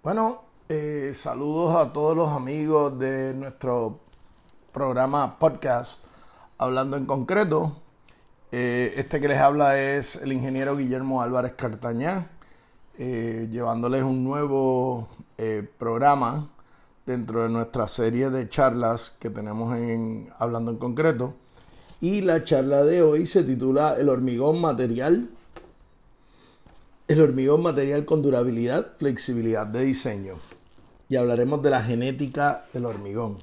Bueno, eh, saludos a todos los amigos de nuestro programa podcast Hablando en concreto. Eh, este que les habla es el ingeniero Guillermo Álvarez Cartañá, eh, llevándoles un nuevo programa dentro de nuestra serie de charlas que tenemos en Hablando en concreto. Y la charla de hoy se titula El hormigón material el hormigón material con durabilidad, flexibilidad de diseño. Y hablaremos de la genética del hormigón.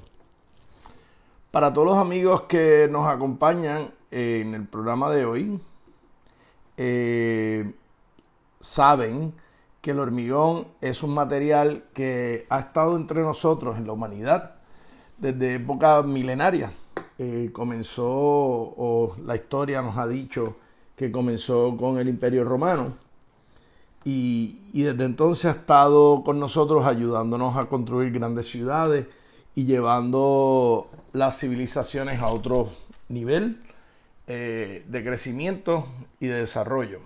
Para todos los amigos que nos acompañan en el programa de hoy, eh, saben que el hormigón es un material que ha estado entre nosotros en la humanidad desde época milenaria. Eh, comenzó, o la historia nos ha dicho que comenzó con el Imperio Romano y, desde entonces ha estado con nosotros ayudándonos a construir grandes ciudades y llevando las civilizaciones a otro nivel eh, de crecimiento y de desarrollo.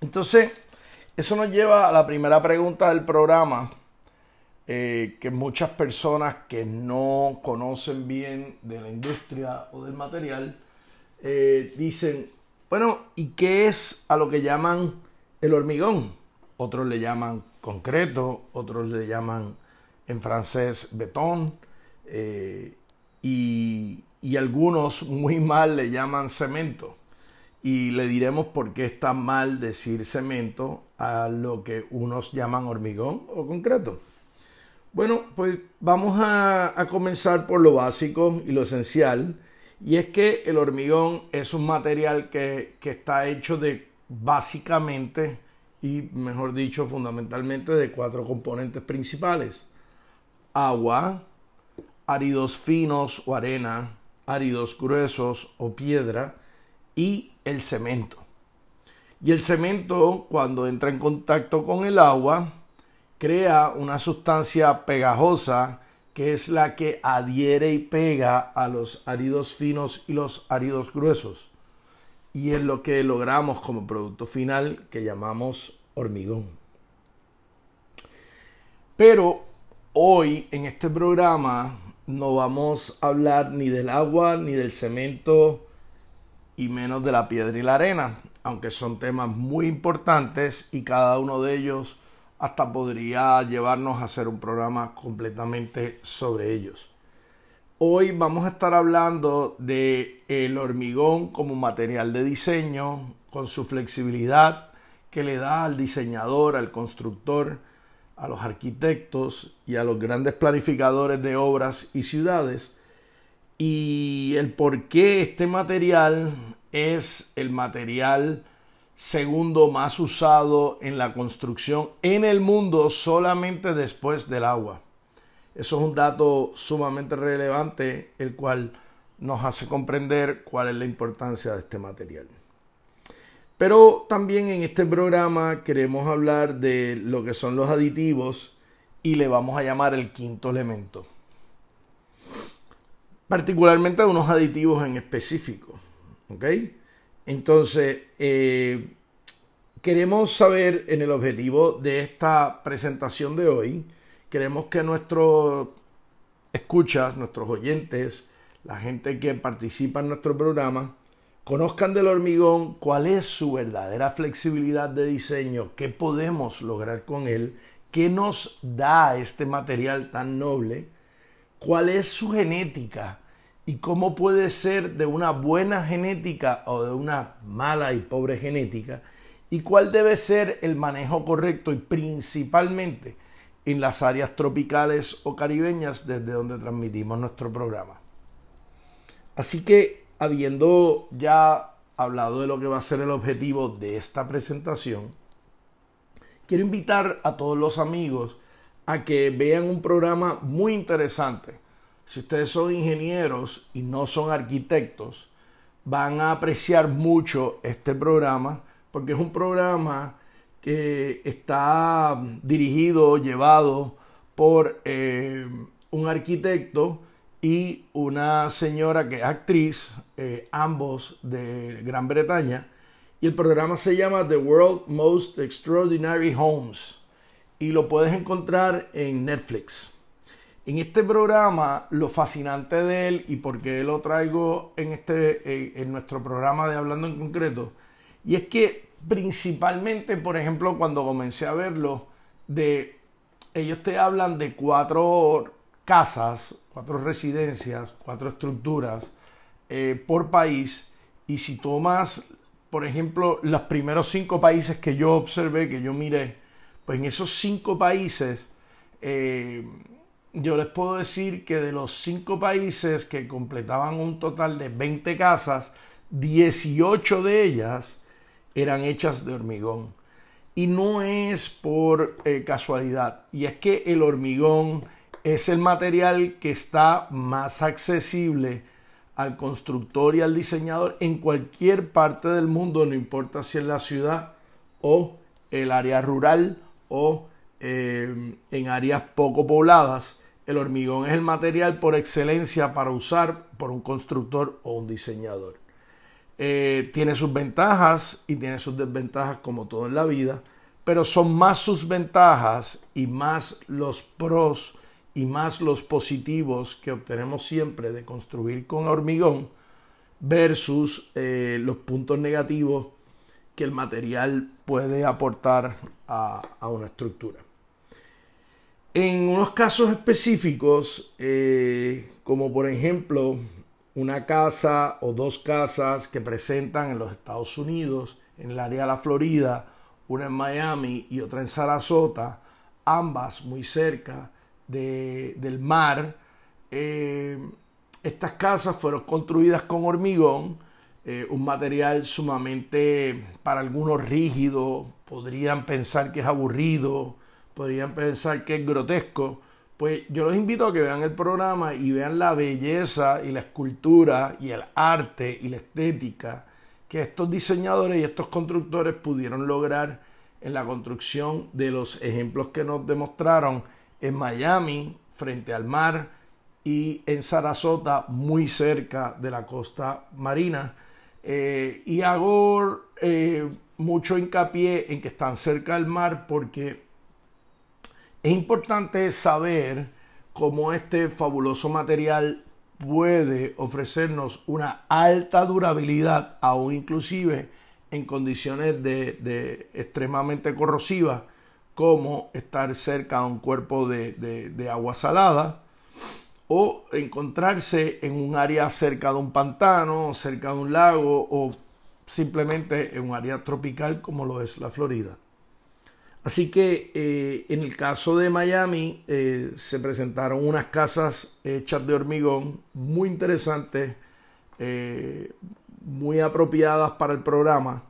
Entonces, eso nos lleva a la primera pregunta del programa, eh, que muchas personas que no conocen bien de la industria o del material eh, dicen, bueno, ¿y qué es a lo que llaman el hormigón. Otros le llaman concreto, otros le llaman en francés betón eh, y, algunos muy mal le llaman cemento. Y le diremos por qué está mal decir cemento a lo que unos llaman hormigón o concreto. Bueno, pues vamos a, comenzar por lo básico y lo esencial. Y es que el hormigón es un material que, que está hecho de básicamente y mejor dicho fundamentalmente de cuatro componentes principales. Agua, áridos finos o arena, áridos gruesos o piedra y el cemento. Y el cemento cuando entra en contacto con el agua crea una sustancia pegajosa que es la que adhiere y pega a los áridos finos y los áridos gruesos y es lo que logramos como producto final que llamamos hormigón. Pero hoy en este programa no vamos a hablar ni del agua, ni del cemento, y menos de la piedra y la arena, aunque son temas muy importantes y cada uno de ellos hasta podría llevarnos a hacer un programa completamente sobre ellos. Hoy vamos a estar hablando de el hormigón como material de diseño, con su flexibilidad que le da al diseñador, al constructor, a los arquitectos y a los grandes planificadores de obras y ciudades, y el por qué este material es el material segundo más usado en la construcción en el mundo solamente después del agua. Eso es un dato sumamente relevante, el cual nos hace comprender cuál es la importancia de este material. Pero también en este programa queremos hablar de lo que son los aditivos y le vamos a llamar el quinto elemento. Particularmente a unos aditivos en específico. ¿Ok? Entonces, eh, queremos saber en el objetivo de esta presentación de hoy, queremos que nuestros escuchas, nuestros oyentes, la gente que participa en nuestro programa, conozcan del hormigón cuál es su verdadera flexibilidad de diseño, qué podemos lograr con él, qué nos da este material tan noble, cuál es su genética y cómo puede ser de una buena genética o de una mala y pobre genética y cuál debe ser el manejo correcto y principalmente en las áreas tropicales o caribeñas desde donde transmitimos nuestro programa. Así que, habiendo ya hablado de lo que va a ser el objetivo de esta presentación, quiero invitar a todos los amigos a que vean un programa muy interesante. Si ustedes son ingenieros y no son arquitectos, van a apreciar mucho este programa porque es un programa que está dirigido, llevado por eh, un arquitecto y una señora que es actriz, eh, ambos de Gran Bretaña, y el programa se llama The World Most Extraordinary Homes. y lo puedes encontrar en Netflix. En este programa, lo fascinante de él y por qué lo traigo en, este, en nuestro programa de Hablando en concreto, y es que principalmente, por ejemplo, cuando comencé a verlo, de ellos te hablan de cuatro casas, cuatro residencias, cuatro estructuras eh, por país, y si tomas, por ejemplo, los primeros cinco países que yo observé, que yo miré, pues en esos cinco países, eh, yo les puedo decir que de los cinco países que completaban un total de 20 casas, 18 de ellas eran hechas de hormigón. Y no es por eh, casualidad. Y es que el hormigón es el material que está más accesible al constructor y al diseñador en cualquier parte del mundo, no importa si es la ciudad o el área rural o eh, en áreas poco pobladas. El hormigón es el material por excelencia para usar por un constructor o un diseñador. Eh, tiene sus ventajas y tiene sus desventajas como todo en la vida, pero son más sus ventajas y más los pros y más los positivos que obtenemos siempre de construir con hormigón versus eh, los puntos negativos que el material puede aportar a, una estructura. En unos casos específicos, eh, como por ejemplo una casa o dos casas que presentan en los Estados Unidos, en el área de la Florida, una en Miami y otra en Sarasota, ambas muy cerca del mar. Eh, estas casas fueron construidas con hormigón, eh, un material sumamente para algunos rígido, podrían pensar que es aburrido, podrían pensar que es grotesco, pues yo los invito a que vean el programa y vean la belleza y la escultura y el arte y la estética que estos diseñadores y estos constructores pudieron lograr en la construcción de los ejemplos que nos demostraron en Miami, frente al mar, y en Sarasota, muy cerca de la costa marina. Eh, y hago eh, mucho hincapié en que están cerca del mar porque es importante saber cómo este fabuloso material puede ofrecernos una alta durabilidad, aún inclusive en condiciones de, extremadamente corrosivas, como estar cerca a un cuerpo de, agua salada o encontrarse en un área cerca de un pantano, cerca de un lago o simplemente en un área tropical como lo es la Florida. Así que eh, en el caso de Miami eh, se presentaron unas casas hechas de hormigón muy interesantes, eh, muy apropiadas para el programa.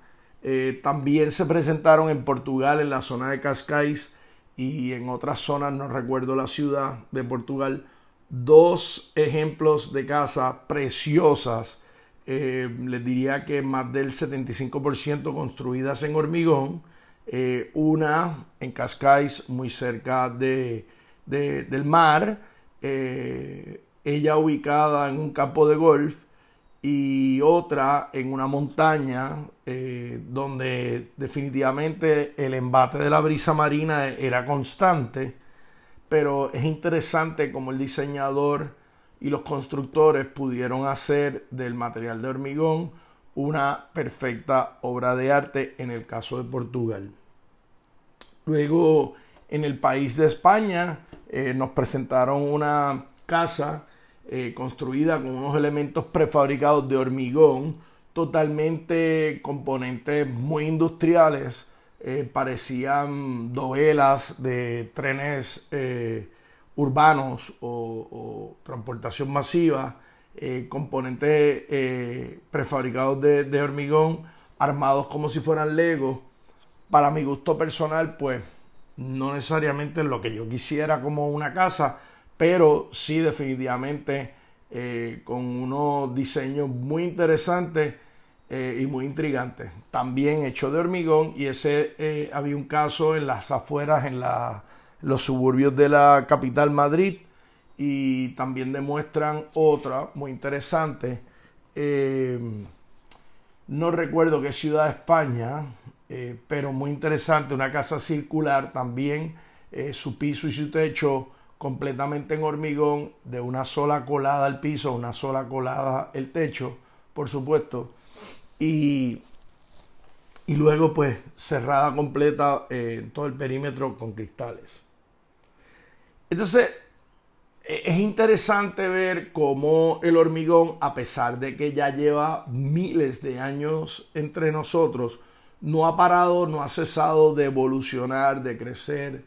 también se presentaron en Portugal, en la zona de Cascais y en otras zonas, no recuerdo la ciudad de Portugal, dos ejemplos de casas preciosas. les diría que más del 75% construidas en hormigón eh, una en Cascais, muy cerca de, del mar, eh, ella ubicada en un campo de golf y otra en una montaña eh, donde definitivamente el embate de la brisa marina era constante, pero es interesante como el diseñador y los constructores pudieron hacer del material de hormigón una perfecta obra de arte en el caso de Portugal. Luego, en el país de España, eh, nos presentaron una casa eh, construida con unos elementos prefabricados de hormigón, totalmente componentes muy industriales, eh, parecían dovelas de trenes urbanos o transportación masiva eh, componentes eh, prefabricados de, hormigón, armados como si fueran Lego. Para mi gusto personal, pues no necesariamente lo que yo quisiera como una casa, pero sí definitivamente eh, con unos diseños muy interesantes y muy intrigantes. También hecho de hormigón y ese había un caso en las afueras, en los suburbios de la capital Madrid, y también demuestran otra muy interesante. Eh, no recuerdo qué ciudad de España, eh, pero muy interesante, una casa circular también eh, su piso y su techo completamente en hormigón, de una sola colada al piso, una sola colada el techo, por supuesto, y, y luego pues cerrada completa eh, todo el perímetro con cristales. Entonces, es interesante ver cómo el hormigón, a pesar de que ya lleva miles de años entre nosotros, no ha parado, no ha cesado de evolucionar, de crecer,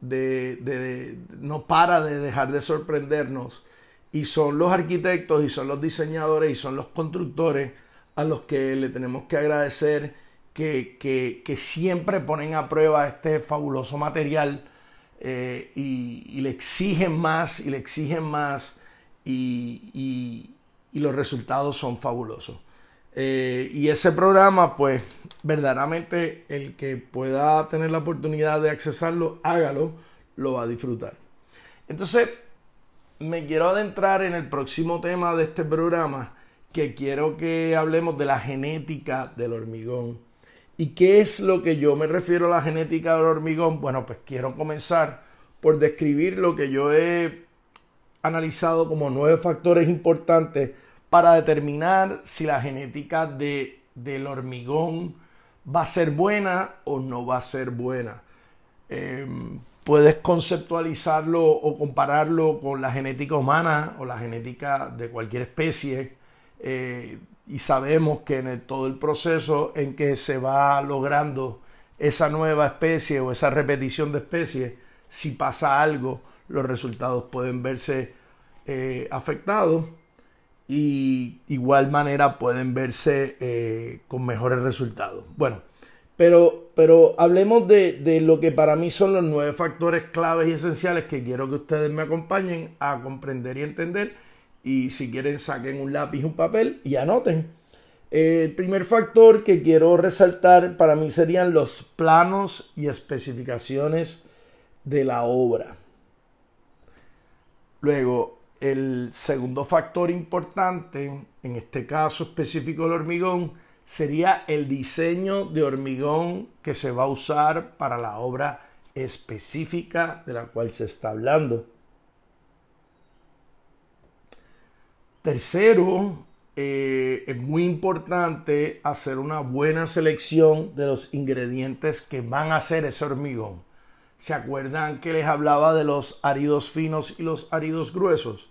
de, no para de dejar de sorprendernos. Y son los arquitectos y son los diseñadores y son los constructores a los que le tenemos que agradecer que siempre ponen a prueba este fabuloso material eh, y, le exigen más y le exigen más y, los resultados son fabulosos. Eh, y ese programa, pues verdaderamente el que pueda tener la oportunidad de accesarlo, hágalo, lo va a disfrutar. Entonces, me quiero adentrar en el próximo tema de este programa, que quiero que hablemos de la genética del hormigón. ¿Y qué es lo que yo me refiero a la genética del hormigón? Bueno, pues quiero comenzar por describir lo que yo he analizado como nueve factores importantes para determinar si la genética de, del hormigón va a ser buena o no va a ser buena. Em, puedes conceptualizarlo o compararlo con la genética humana o la genética de cualquier especie. Eh, y sabemos que en todo el proceso en que se va logrando esa nueva especie o esa repetición de especies, si pasa algo, los resultados pueden verse eh, afectados y igual manera pueden verse eh, con mejores resultados. Bueno, pero, pero hablemos de, de, lo que para mí son los nueve factores claves y esenciales que quiero que ustedes me acompañen a comprender y entender y si quieren saquen un lápiz un papel y anoten. El primer factor que quiero resaltar para mí serían los planos y especificaciones de la obra. Luego, el segundo factor importante, en este caso específico del hormigón, sería el diseño de hormigón que se va a usar para la obra específica de la cual se está hablando. Tercero, eh, es muy importante hacer una buena selección de los ingredientes que van a hacer ese hormigón. ¿Se acuerdan que les hablaba de los áridos finos y los áridos gruesos?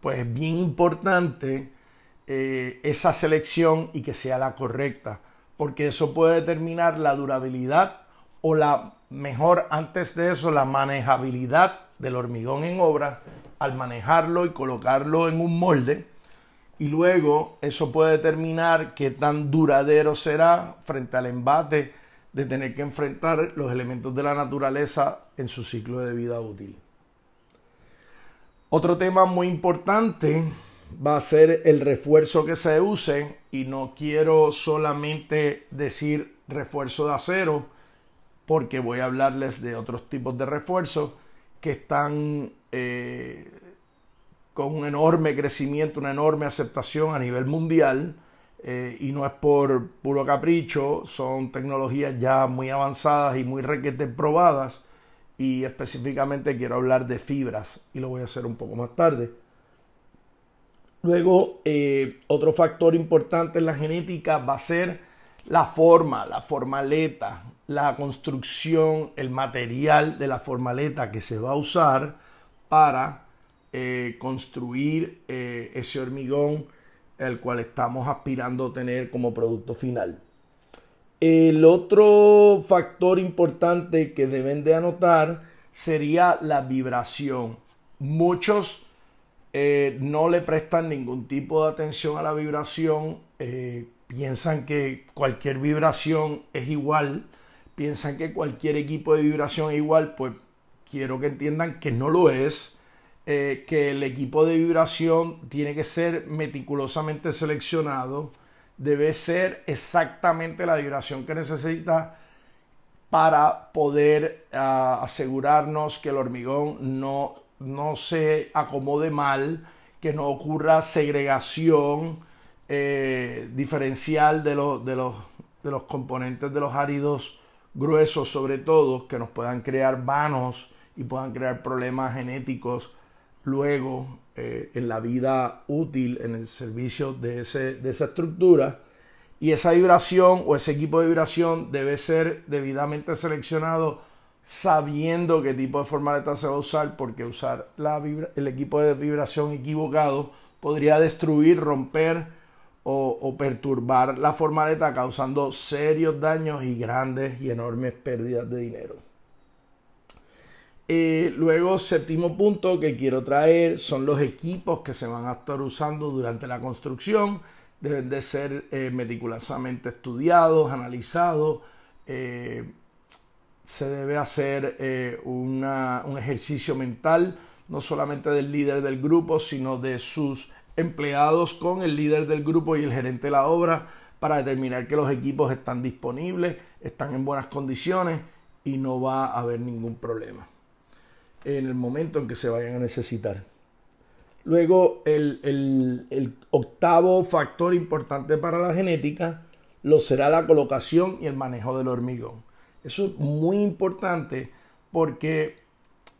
Pues es bien importante eh, esa selección y que sea la correcta, porque eso puede determinar la durabilidad o la mejor antes de eso, la manejabilidad del hormigón en obra al manejarlo y colocarlo en un molde y luego eso puede determinar qué tan duradero será frente al embate de tener que enfrentar los elementos de la naturaleza en su ciclo de vida útil. Otro tema muy importante va a ser el refuerzo que se use y no quiero solamente decir refuerzo de acero porque voy a hablarles de otros tipos de refuerzos que están eh, con un enorme crecimiento, una enorme aceptación a nivel mundial. Eh, y no es por puro capricho, son tecnologías ya muy avanzadas y muy requete probadas. Y específicamente quiero hablar de fibras y lo voy a hacer un poco más tarde. Luego, eh, otro factor importante en la genética va a ser la forma, la formaleta, la construcción, el material de la formaleta que se va a usar para eh, construir eh, ese hormigón el cual estamos aspirando a tener como producto final. El otro factor importante que deben de anotar sería la vibración. Muchos eh, no le prestan ningún tipo de atención a la vibración, piensan que cualquier vibración es igual, piensan que cualquier equipo de vibración es igual, pues quiero que entiendan que no lo es eh, que el equipo de vibración tiene que ser meticulosamente seleccionado, debe ser exactamente la vibración que necesita para poder ah, asegurarnos que el hormigón no, no se acomode mal, que no ocurra segregación eh, diferencial de, de, los, de los componentes de los áridos gruesos sobre todo que nos puedan crear vanos y puedan crear problemas genéticos luego eh, en la vida útil en el servicio de, ese, de esa estructura y esa vibración o ese equipo de vibración debe ser debidamente seleccionado sabiendo qué tipo de formaleta se va a usar porque usar la el equipo de vibración equivocado podría destruir, romper o, perturbar la formaleta causando serios daños y grandes y enormes pérdidas de dinero. Eh, luego, séptimo punto que quiero traer son los equipos que se van a estar usando durante la construcción. Deben de ser eh, meticulosamente estudiados, analizados. Eh, se debe hacer un ejercicio mental, no solamente del líder del grupo, sino de sus empleados con el líder del grupo y el gerente de la obra para determinar que los equipos están disponibles, están en buenas condiciones y no va a haber ningún problema en el momento en que se vayan a necesitar. Luego, el, el octavo factor importante para la genética lo será la colocación y el manejo del hormigón. Eso es muy importante porque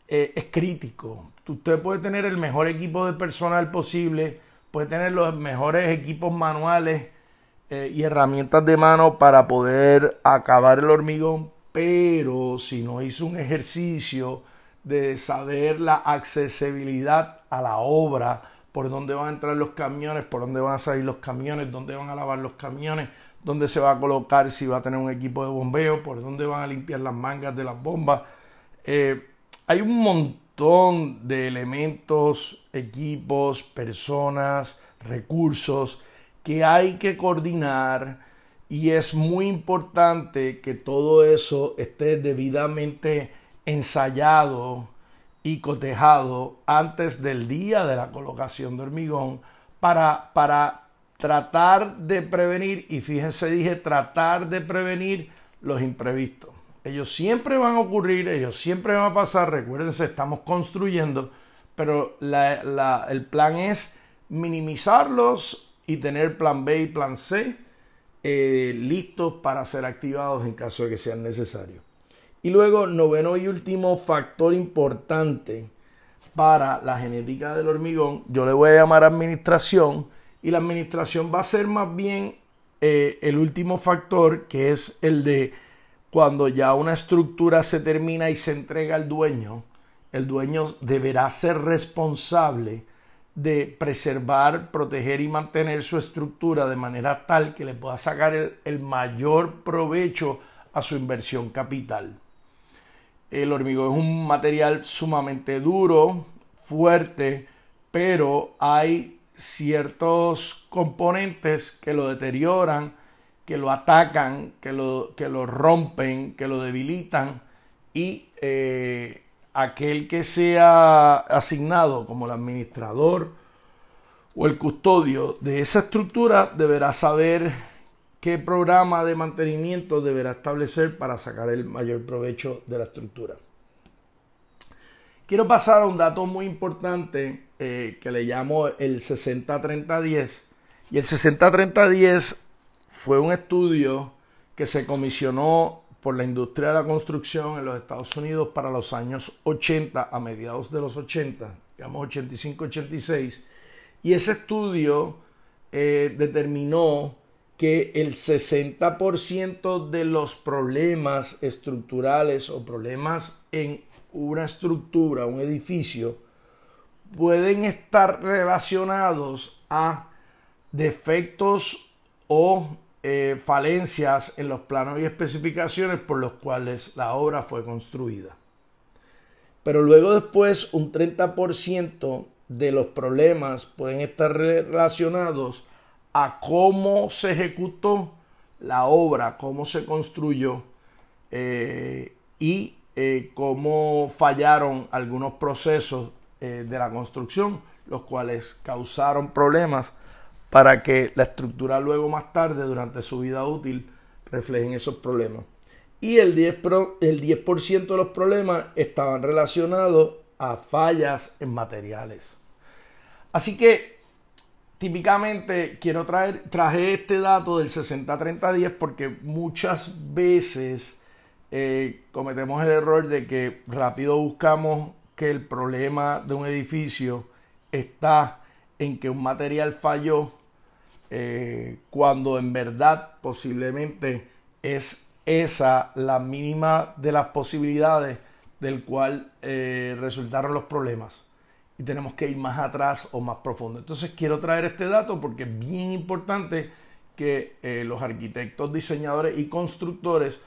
eh, es crítico. Usted puede tener el mejor equipo de personal posible, puede tener los mejores equipos manuales eh, y herramientas de mano para poder acabar el hormigón, pero si no hizo un ejercicio de saber la accesibilidad a la obra, por dónde van a entrar los camiones, por dónde van a salir los camiones, dónde van a lavar los camiones, dónde se va a colocar si va a tener un equipo de bombeo, por dónde van a limpiar las mangas de las bombas. Eh, hay un montón de elementos, equipos, personas, recursos que hay que coordinar y es muy importante que todo eso esté debidamente ensayado y cotejado antes del día de la colocación de hormigón para, para tratar de prevenir, y fíjense, dije tratar de prevenir los imprevistos. Ellos siempre van a ocurrir, ellos siempre van a pasar, recuérdense, estamos construyendo, pero el plan es minimizarlos y tener plan B y plan C eh, listos para ser activados en caso de que sean necesarios. Y luego, noveno y último factor importante para la genética del hormigón, yo le voy a llamar administración, y la administración va a ser más bien eh, el último factor, que es el de cuando ya una estructura se termina y se entrega al dueño, el dueño deberá ser responsable de preservar, proteger y mantener su estructura de manera tal que le pueda sacar el mayor provecho a su inversión capital. El hormigón es un material sumamente duro, fuerte, pero hay ciertos componentes que lo deterioran, que lo atacan, que lo, que lo rompen, que lo debilitan. Y eh, aquel que sea asignado como el administrador o el custodio de esa estructura deberá saber qué programa de mantenimiento deberá establecer para sacar el mayor provecho de la estructura. Quiero pasar a un dato muy importante eh, que le llamo el 60-30-10. Y el 60-30-10 fue un estudio que se comisionó por la industria de la construcción en los Estados Unidos para los años 80, a mediados de los 80, digamos 85-86. Y ese estudio eh, determinó que el 60% de los problemas estructurales o problemas en una estructura, un edificio, pueden estar relacionados a defectos o eh, falencias en los planos y especificaciones por los cuales la obra fue construida. Pero luego después un 30% de los problemas pueden estar relacionados a cómo se ejecutó la obra, cómo se construyó eh, y eh, cómo fallaron algunos procesos eh, de la construcción, los cuales causaron problemas para que la estructura luego más tarde, durante su vida útil, reflejen esos problemas. Y el 10%, el 10 de los problemas estaban relacionados a fallas en materiales. Así que típicamente quiero traer, traje este dato del 60-30-10 porque muchas veces eh, cometemos el error de que rápido buscamos que el problema de un edificio está en que un material falló eh, cuando en verdad posiblemente es esa la mínima de las posibilidades del cual eh, resultaron los problemas y tenemos que ir más atrás o más profundo. Entonces quiero traer este dato porque es bien importante que eh, los arquitectos, diseñadores y constructores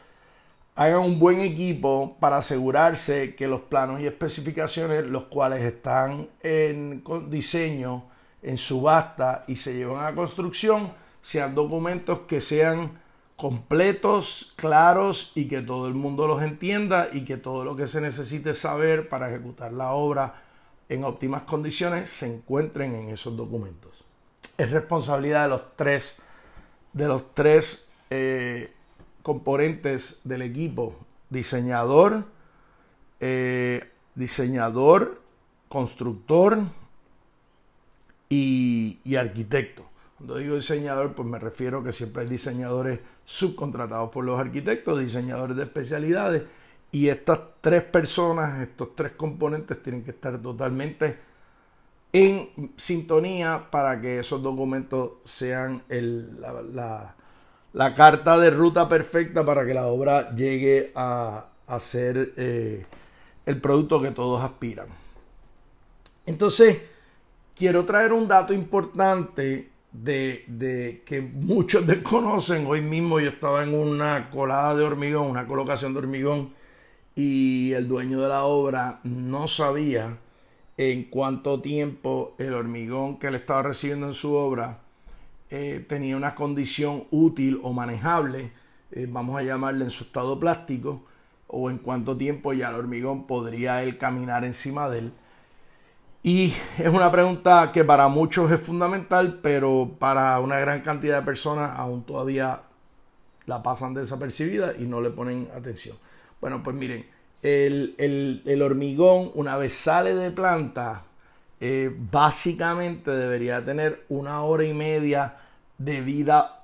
hagan un buen equipo para asegurarse que los planos y especificaciones, los cuales están en diseño, en subasta y se llevan a construcción, sean documentos que sean completos, claros y que todo el mundo los entienda y que todo lo que se necesite saber para ejecutar la obra en óptimas condiciones se encuentren en esos documentos. Es responsabilidad de los tres, de los tres eh, componentes del equipo, diseñador, eh, diseñador, constructor y, y, arquitecto. Cuando digo diseñador, pues me refiero que siempre hay diseñadores subcontratados por los arquitectos, diseñadores de especialidades y estas tres personas, estos tres componentes tienen que estar totalmente en sintonía para que esos documentos sean la, carta de ruta perfecta para que la obra llegue a, ser eh, el producto que todos aspiran. Entonces, quiero traer un dato importante de, de, que muchos desconocen. Hoy mismo yo estaba en una colada de hormigón, una colocación de hormigón y el dueño de la obra no sabía en cuánto tiempo el hormigón que le estaba recibiendo en su obra eh, tenía una condición útil o manejable, eh, vamos a llamarle en su estado plástico, o en cuánto tiempo ya el hormigón podría él caminar encima de él. Y es una pregunta que para muchos es fundamental, pero para una gran cantidad de personas aún todavía la pasan desapercibida y no le ponen atención. Bueno, pues miren, el, hormigón una vez sale de planta, eh, básicamente debería tener una hora y media de vida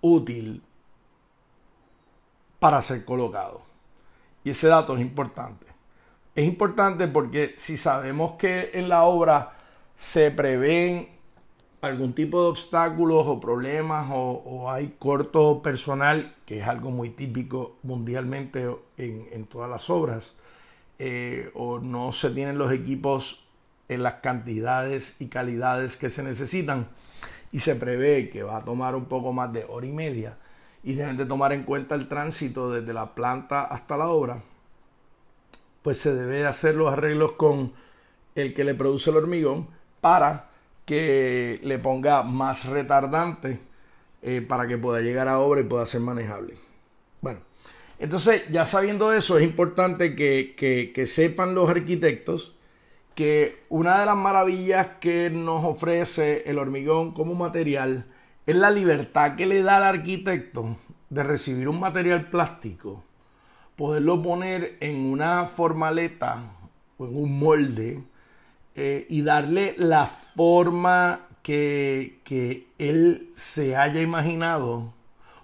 útil para ser colocado. Y ese dato es importante. Es importante porque si sabemos que en la obra se prevén algún tipo de obstáculos o problemas o, hay corto personal, que es algo muy típico mundialmente en, todas las obras, eh, o no se tienen los equipos en las cantidades y calidades que se necesitan y se prevé que va a tomar un poco más de hora y media y deben de tomar en cuenta el tránsito desde la planta hasta la obra, pues se debe hacer los arreglos con el que le produce el hormigón para que le ponga más retardante eh, para que pueda llegar a obra y pueda ser manejable. Bueno, entonces ya sabiendo eso, es importante que, sepan los arquitectos que una de las maravillas que nos ofrece el hormigón como material es la libertad que le da al arquitecto de recibir un material plástico, poderlo poner en una formaleta o en un molde, eh, y darle la forma que, que él se haya imaginado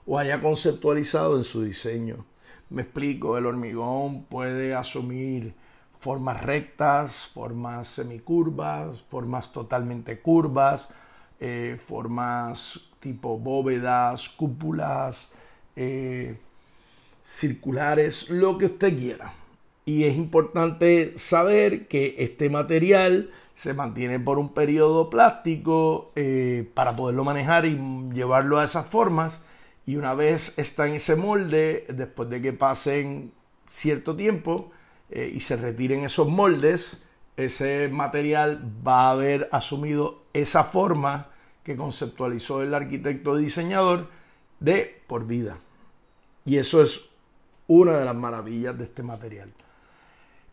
o haya conceptualizado en su diseño. Me explico, el hormigón puede asumir formas rectas, formas semicurvas, formas totalmente curvas, eh, formas tipo bóvedas, cúpulas, eh, circulares, lo que usted quiera. Y es importante saber que este material se mantiene por un periodo plástico eh, para poderlo manejar y llevarlo a esas formas. Y una vez está en ese molde, después de que pasen cierto tiempo eh, y se retiren esos moldes, ese material va a haber asumido esa forma que conceptualizó el arquitecto diseñador de por vida. Y eso es una de las maravillas de este material.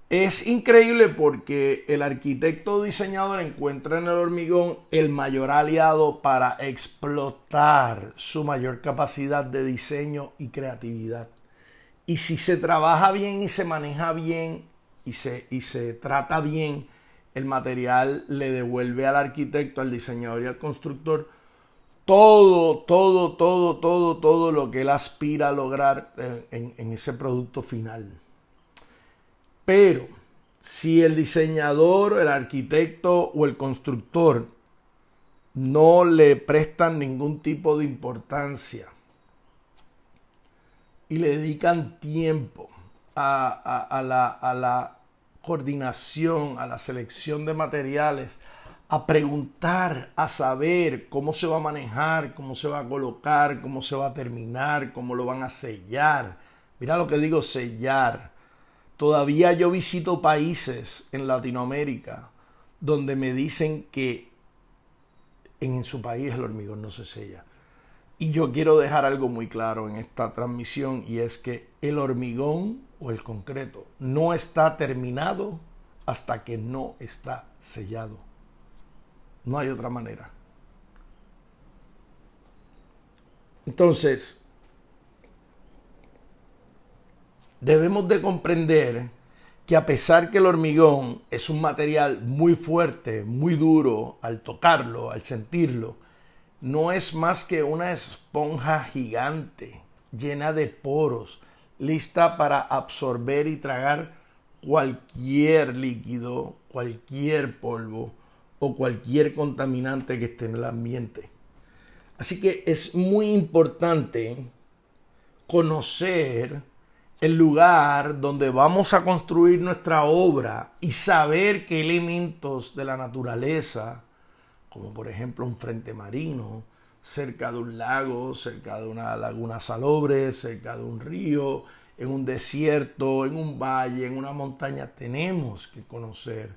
Es increíble porque el arquitecto diseñador encuentra en el hormigón el mayor aliado para explotar su mayor capacidad de diseño y creatividad. Y si se trabaja bien y se maneja bien y se, y se trata bien, el material le devuelve al arquitecto, al diseñador y al constructor todo, todo, todo, todo, todo lo que él aspira a lograr en, en ese producto final. Pero si el diseñador, el arquitecto o el constructor no le prestan ningún tipo de importancia y le dedican tiempo a, la, coordinación, a la selección de materiales, a preguntar, a saber cómo se va a manejar, cómo se va a colocar, cómo se va a terminar, cómo lo van a sellar. Mira lo que digo, sellar. Todavía yo visito países en Latinoamérica donde me dicen que en su país el hormigón no se sella. Y yo quiero dejar algo muy claro en esta transmisión y es que el hormigón o el concreto no está terminado hasta que no está sellado. No hay otra manera. Entonces, debemos de comprender que a pesar que el hormigón es un material muy fuerte, muy duro, al tocarlo, al sentirlo, no es más que una esponja gigante llena de poros, lista para absorber y tragar cualquier líquido, cualquier polvo o cualquier contaminante que esté en el ambiente. Así que es muy importante conocer el lugar donde vamos a construir nuestra obra y saber qué elementos de la naturaleza, como por ejemplo un frente marino, cerca de un lago, cerca de una laguna salobre, cerca de un río, en un desierto, en un valle, en una montaña, tenemos que conocer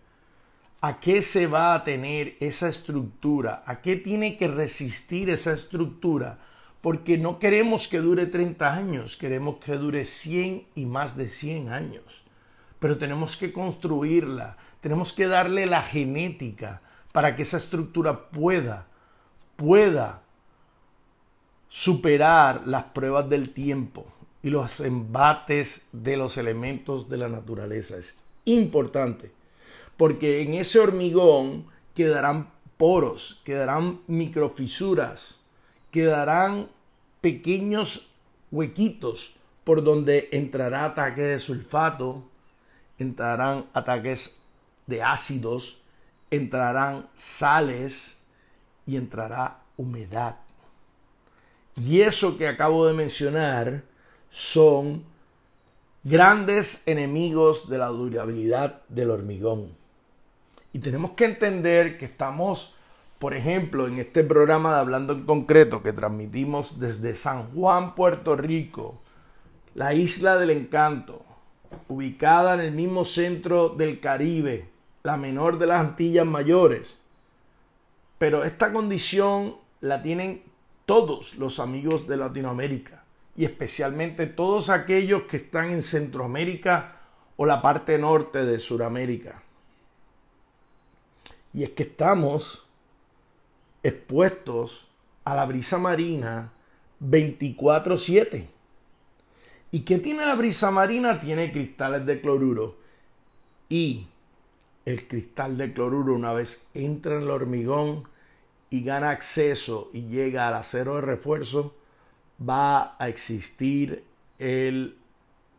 a qué se va a tener esa estructura, a qué tiene que resistir esa estructura porque no queremos que dure 30 años, queremos que dure 100 y más de 100 años. Pero tenemos que construirla, tenemos que darle la genética para que esa estructura pueda, pueda superar las pruebas del tiempo y los embates de los elementos de la naturaleza. Es importante, porque en ese hormigón quedarán poros, quedarán microfisuras, quedarán pequeños huequitos por donde entrará ataque de sulfato, entrarán ataques de ácidos, entrarán sales y entrará humedad. Y eso que acabo de mencionar son grandes enemigos de la durabilidad del hormigón. Y tenemos que entender que estamos por ejemplo, en este programa de Hablando en Concreto que transmitimos desde San Juan, Puerto Rico, la isla del encanto, ubicada en el mismo centro del Caribe, la menor de las Antillas Mayores. Pero esta condición la tienen todos los amigos de Latinoamérica y especialmente todos aquellos que están en Centroamérica o la parte norte de Sudamérica. Y es que estamos expuestos a la brisa marina 24/7. ¿Y qué tiene la brisa marina? Tiene cristales de cloruro. Y el cristal de cloruro una vez entra en el hormigón y gana acceso y llega al acero de refuerzo, va a existir el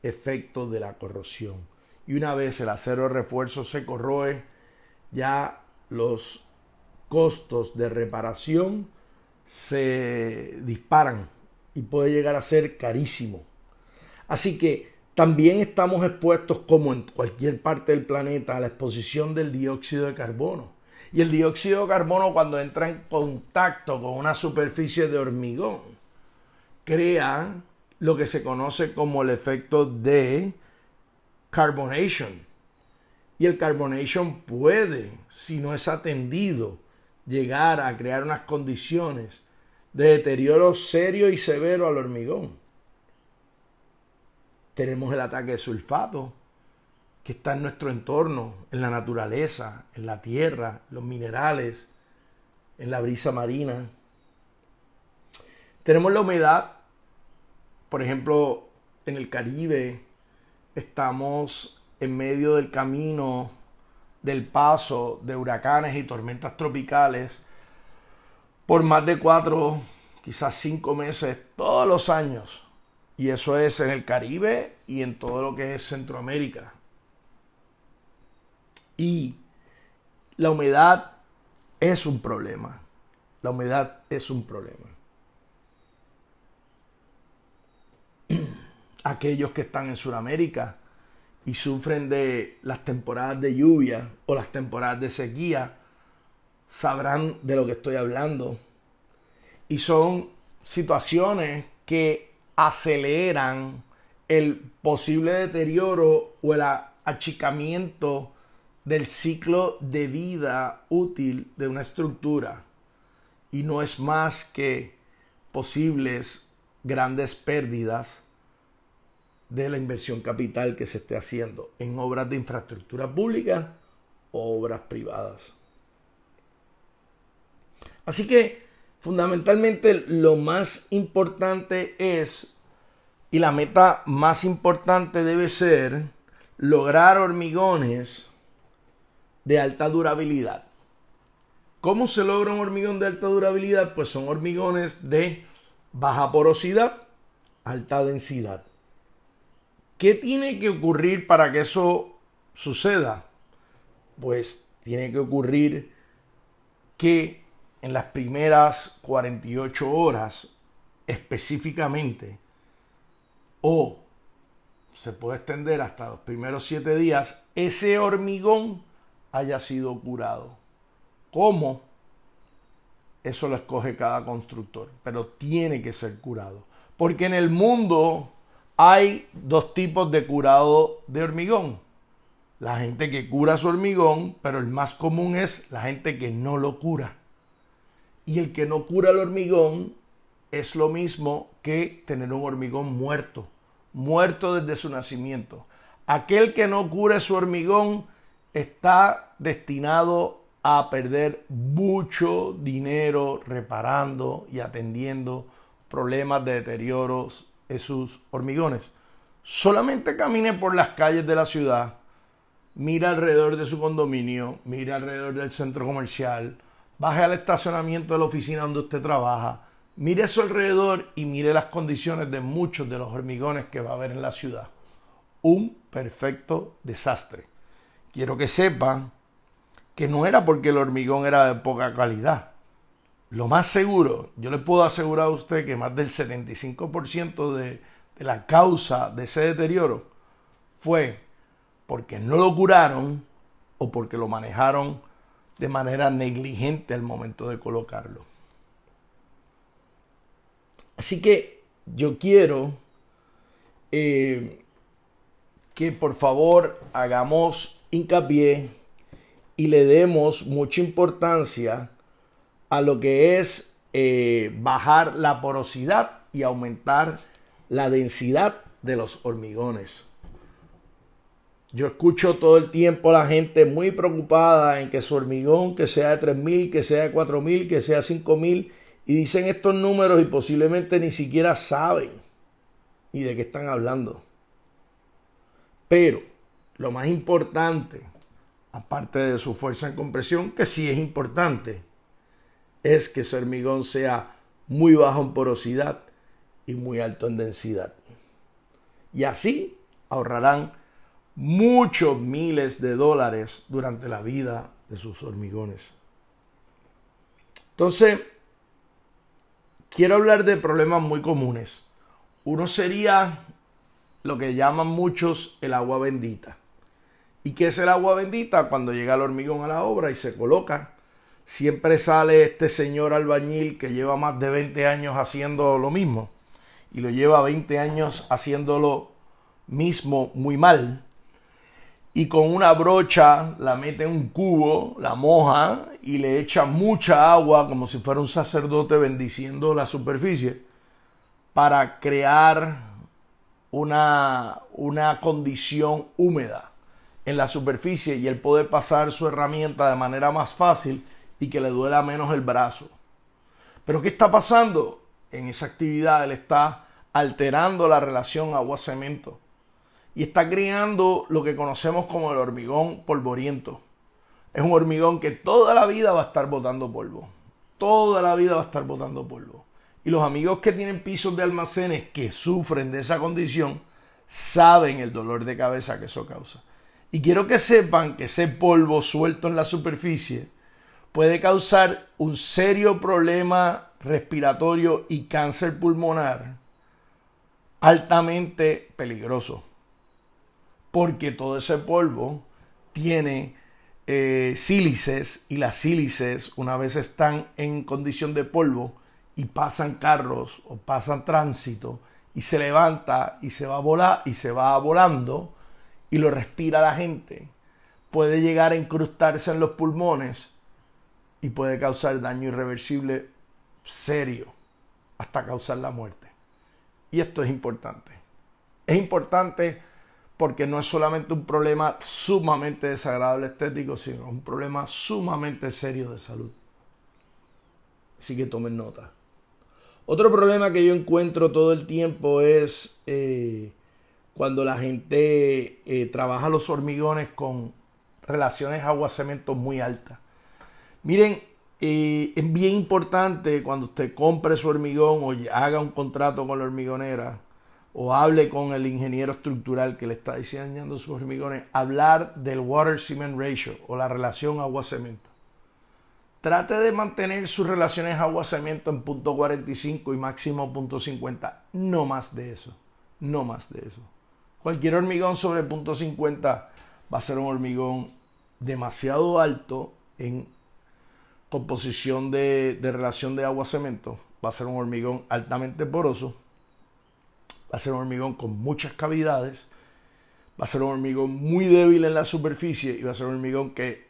efecto de la corrosión. Y una vez el acero de refuerzo se corroe, ya los costos de reparación se disparan y puede llegar a ser carísimo. Así que también estamos expuestos, como en cualquier parte del planeta, a la exposición del dióxido de carbono. Y el dióxido de carbono cuando entra en contacto con una superficie de hormigón, crea lo que se conoce como el efecto de carbonation. Y el carbonation puede, si no es atendido, llegar a crear unas condiciones de deterioro serio y severo al hormigón. Tenemos el ataque de sulfato, que está en nuestro entorno, en la naturaleza, en la tierra, los minerales, en la brisa marina. Tenemos la humedad, por ejemplo, en el Caribe, estamos en medio del camino del paso de huracanes y tormentas tropicales por más de cuatro, quizás cinco meses, todos los años. Y eso es en el Caribe y en todo lo que es Centroamérica. Y la humedad es un problema. La humedad es un problema. Aquellos que están en Sudamérica y sufren de las temporadas de lluvia o las temporadas de sequía, sabrán de lo que estoy hablando. Y son situaciones que aceleran el posible deterioro o el achicamiento del ciclo de vida útil de una estructura. Y no es más que posibles grandes pérdidas de la inversión capital que se esté haciendo en obras de infraestructura pública o obras privadas. Así que fundamentalmente lo más importante es, y la meta más importante debe ser, lograr hormigones de alta durabilidad. ¿Cómo se logra un hormigón de alta durabilidad? Pues son hormigones de baja porosidad, alta densidad. ¿Qué tiene que ocurrir para que eso suceda? Pues tiene que ocurrir que en las primeras 48 horas específicamente o se puede extender hasta los primeros 7 días, ese hormigón haya sido curado. ¿Cómo? Eso lo escoge cada constructor, pero tiene que ser curado. Porque en el mundo hay dos tipos de curado de hormigón. La gente que cura su hormigón, pero el más común es la gente que no lo cura. Y el que no cura el hormigón es lo mismo que tener un hormigón muerto, muerto desde su nacimiento. Aquel que no cure su hormigón está destinado a perder mucho dinero reparando y atendiendo problemas de deterioros sus hormigones. Solamente camine por las calles de la ciudad, mira alrededor de su condominio, mira alrededor del centro comercial, baje al estacionamiento de la oficina donde usted trabaja, mire a su alrededor y mire las condiciones de muchos de los hormigones que va a haber en la ciudad. Un perfecto desastre. Quiero que sepan que no era porque el hormigón era de poca calidad lo más seguro, yo le puedo asegurar a usted que más del 75% de, de la causa de ese deterioro fue porque no lo curaron o porque lo manejaron de manera negligente al momento de colocarlo. Así que yo quiero eh, que por favor hagamos hincapié y le demos mucha importancia a lo que es eh, bajar la porosidad y aumentar la densidad de los hormigones. Yo escucho todo el tiempo a la gente muy preocupada en que su hormigón, que sea de 3000, que sea de 4000, que sea de 5000, y dicen estos números y posiblemente ni siquiera saben ni de qué están hablando. Pero lo más importante, aparte de su fuerza en compresión, que sí es importante, es que su hormigón sea muy bajo en porosidad y muy alto en densidad. Y así ahorrarán muchos miles de dólares durante la vida de sus hormigones. Entonces, quiero hablar de problemas muy comunes. Uno sería lo que llaman muchos el agua bendita. ¿Y qué es el agua bendita? Cuando llega el hormigón a la obra y se coloca siempre sale este señor albañil que lleva más de 20 años haciendo lo mismo y lo lleva 20 años haciendo lo mismo muy mal. Y con una brocha la mete en un cubo, la moja y le echa mucha agua como si fuera un sacerdote bendiciendo la superficie para crear una, una condición húmeda en la superficie y él puede pasar su herramienta de manera más fácil y que le duela menos el brazo. Pero ¿qué está pasando? En esa actividad él está alterando la relación agua-cemento y está creando lo que conocemos como el hormigón polvoriento. Es un hormigón que toda la vida va a estar botando polvo. toda la vida va a estar botando polvo. Y los amigos que tienen pisos de almacenes que sufren de esa condición saben el dolor de cabeza que eso causa. Y quiero que sepan que ese polvo suelto en la superficie puede causar un serio problema respiratorio y cáncer pulmonar altamente peligroso. Porque todo ese polvo tiene eh, sílices y las sílices una vez están en condición de polvo y pasan carros o pasan tránsito y se levanta y se va y se va volando y lo respira la gente, puede llegar a incrustarse en los pulmones y puede causar daño irreversible serio hasta causar la muerte. Y esto es importante. Es importante porque no es solamente un problema sumamente desagradable estético, sino un problema sumamente serio de salud. Así que tomen nota. Otro problema que yo encuentro todo el tiempo es eh, cuando la gente eh, trabaja los hormigones con relaciones agua-cemento muy altas. Miren, eh, es bien importante cuando usted compre su hormigón o haga un contrato con la hormigonera o hable con el ingeniero estructural que le está diseñando sus hormigones, hablar del water cement ratio o la relación agua-cemento. Trate de mantener sus relaciones agua-cemento en punto 45 y máximo punto 50. No más de eso. No más de eso. Cualquier hormigón sobre punto 50 va a ser un hormigón demasiado alto en composición de, relación de agua-cemento. Va a ser un hormigón altamente poroso. Va a ser un hormigón con muchas cavidades. Va a ser un hormigón muy débil en la superficie y va a ser un hormigón que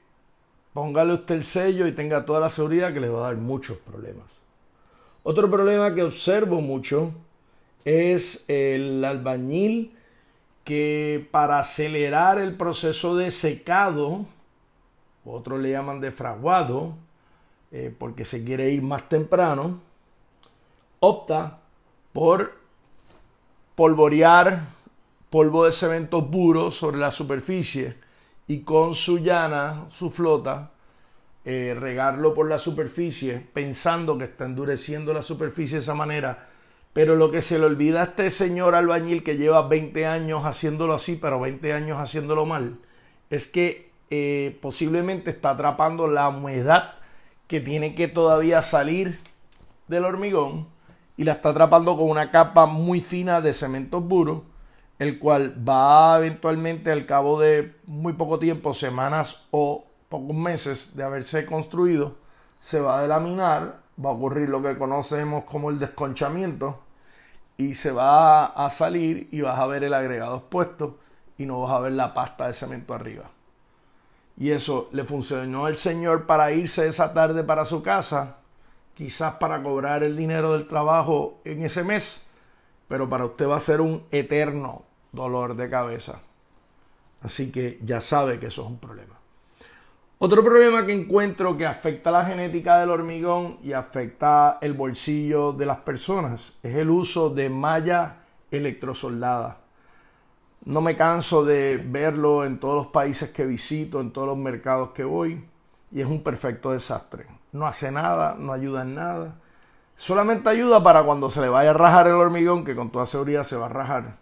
Póngale usted el sello y tenga toda la seguridad que le va a dar muchos problemas. Otro problema que observo mucho es el albañil que para acelerar el proceso de secado, otros le llaman de fraguado, eh, porque se quiere ir más temprano, opta por polvorear polvo de cemento puro sobre la superficie y con su llana, su flota, eh, regarlo por la superficie, pensando que está endureciendo la superficie de esa manera. Pero lo que se le olvida a este señor albañil que lleva 20 años haciéndolo así, pero 20 años haciéndolo mal, es que eh, posiblemente está atrapando la humedad que tiene que todavía salir del hormigón y la está atrapando con una capa muy fina de cemento puro el cual va eventualmente al cabo de muy poco tiempo, semanas o pocos meses de haberse construido, se va a delaminar, va a ocurrir lo que conocemos como el desconchamiento y se va a salir y vas a ver el agregado expuesto y no vas a ver la pasta de cemento arriba. Y eso le funcionó al señor para irse esa tarde para su casa, quizás para cobrar el dinero del trabajo en ese mes, pero para usted va a ser un eterno dolor de cabeza. Así que ya sabe que eso es un problema. Otro problema que encuentro que afecta la genética del hormigón y afecta el bolsillo de las personas es el uso de malla electrosoldada. No me canso de verlo en todos los países que visito, en todos los mercados que voy, y es un perfecto desastre. No hace nada, no ayuda en nada. Solamente ayuda para cuando se le vaya a rajar el hormigón, que con toda seguridad se va a rajar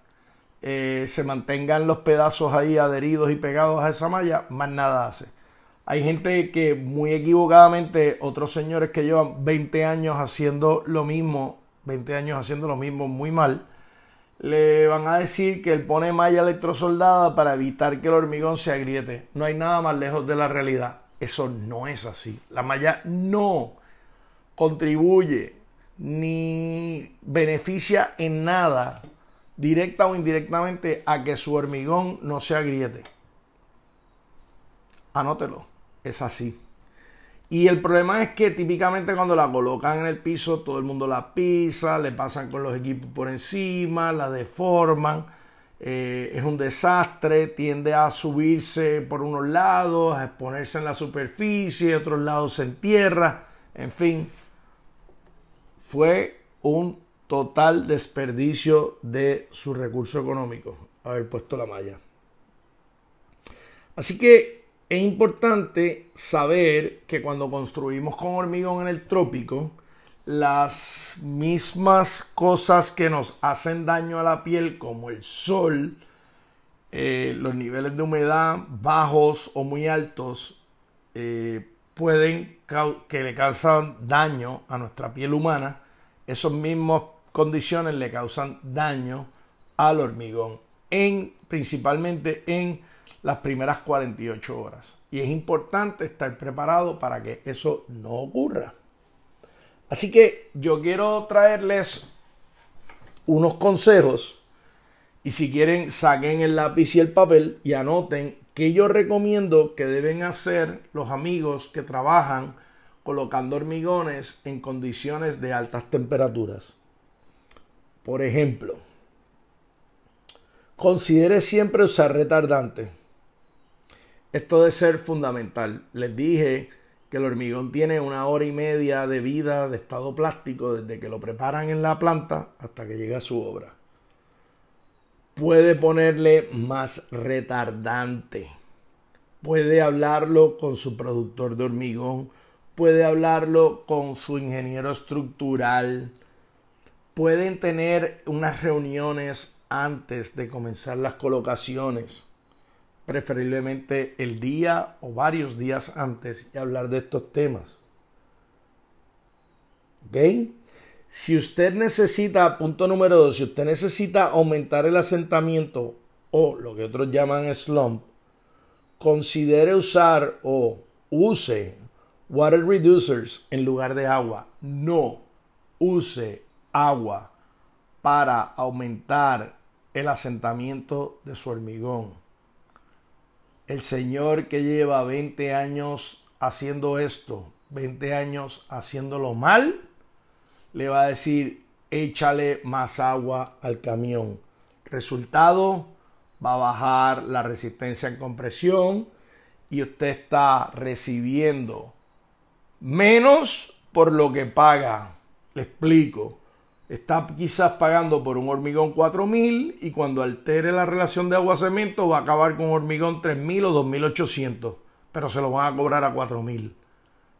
eh, se mantengan los pedazos ahí adheridos y pegados a esa malla, más nada hace. Hay gente que muy equivocadamente, otros señores que llevan 20 años haciendo lo mismo, 20 años haciendo lo mismo muy mal, le van a decir que él pone malla electrosoldada para evitar que el hormigón se agriete. No hay nada más lejos de la realidad. Eso no es así. La malla no contribuye ni beneficia en nada directa o indirectamente a que su hormigón no se agriete. Anótelo, es así. Y el problema es que típicamente cuando la colocan en el piso, todo el mundo la pisa, le pasan con los equipos por encima, la deforman, eh, es un desastre, tiende a subirse por unos lados, a exponerse en la superficie, otros lados se entierra, en fin, fue un total desperdicio de su recurso económico, haber puesto la malla. Así que es importante saber que cuando construimos con hormigón en el trópico, las mismas cosas que nos hacen daño a la piel, como el sol, eh, los niveles de humedad bajos o muy altos, eh, pueden que le causan daño a nuestra piel humana. Esas mismas condiciones le causan daño al hormigón, en, principalmente en las primeras 48 horas. Y es importante estar preparado para que eso no ocurra. Así que yo quiero traerles unos consejos y si quieren saquen el lápiz y el papel y anoten que yo recomiendo que deben hacer los amigos que trabajan colocando hormigones en condiciones de altas temperaturas. Por ejemplo, considere siempre usar retardante. Esto debe ser fundamental. Les dije que el hormigón tiene una hora y media de vida de estado plástico desde que lo preparan en la planta hasta que llega a su obra. Puede ponerle más retardante. Puede hablarlo con su productor de hormigón. Puede hablarlo con su ingeniero estructural. Pueden tener unas reuniones antes de comenzar las colocaciones preferiblemente el día o varios días antes y hablar de estos temas. ¿Ok? Si usted necesita, punto número dos, si usted necesita aumentar el asentamiento o lo que otros llaman slump, considere usar o use water reducers en lugar de agua. No use agua para aumentar el asentamiento de su hormigón el señor que lleva 20 años haciendo esto, 20 años haciéndolo mal, le va a decir, échale más agua al camión. Resultado, va a bajar la resistencia en compresión y usted está recibiendo menos por lo que paga. Le explico está quizás pagando por un hormigón 4000 y cuando altere la relación de agua-cemento va a acabar con un hormigón 3000 o 2800, pero se lo van a cobrar a 4000.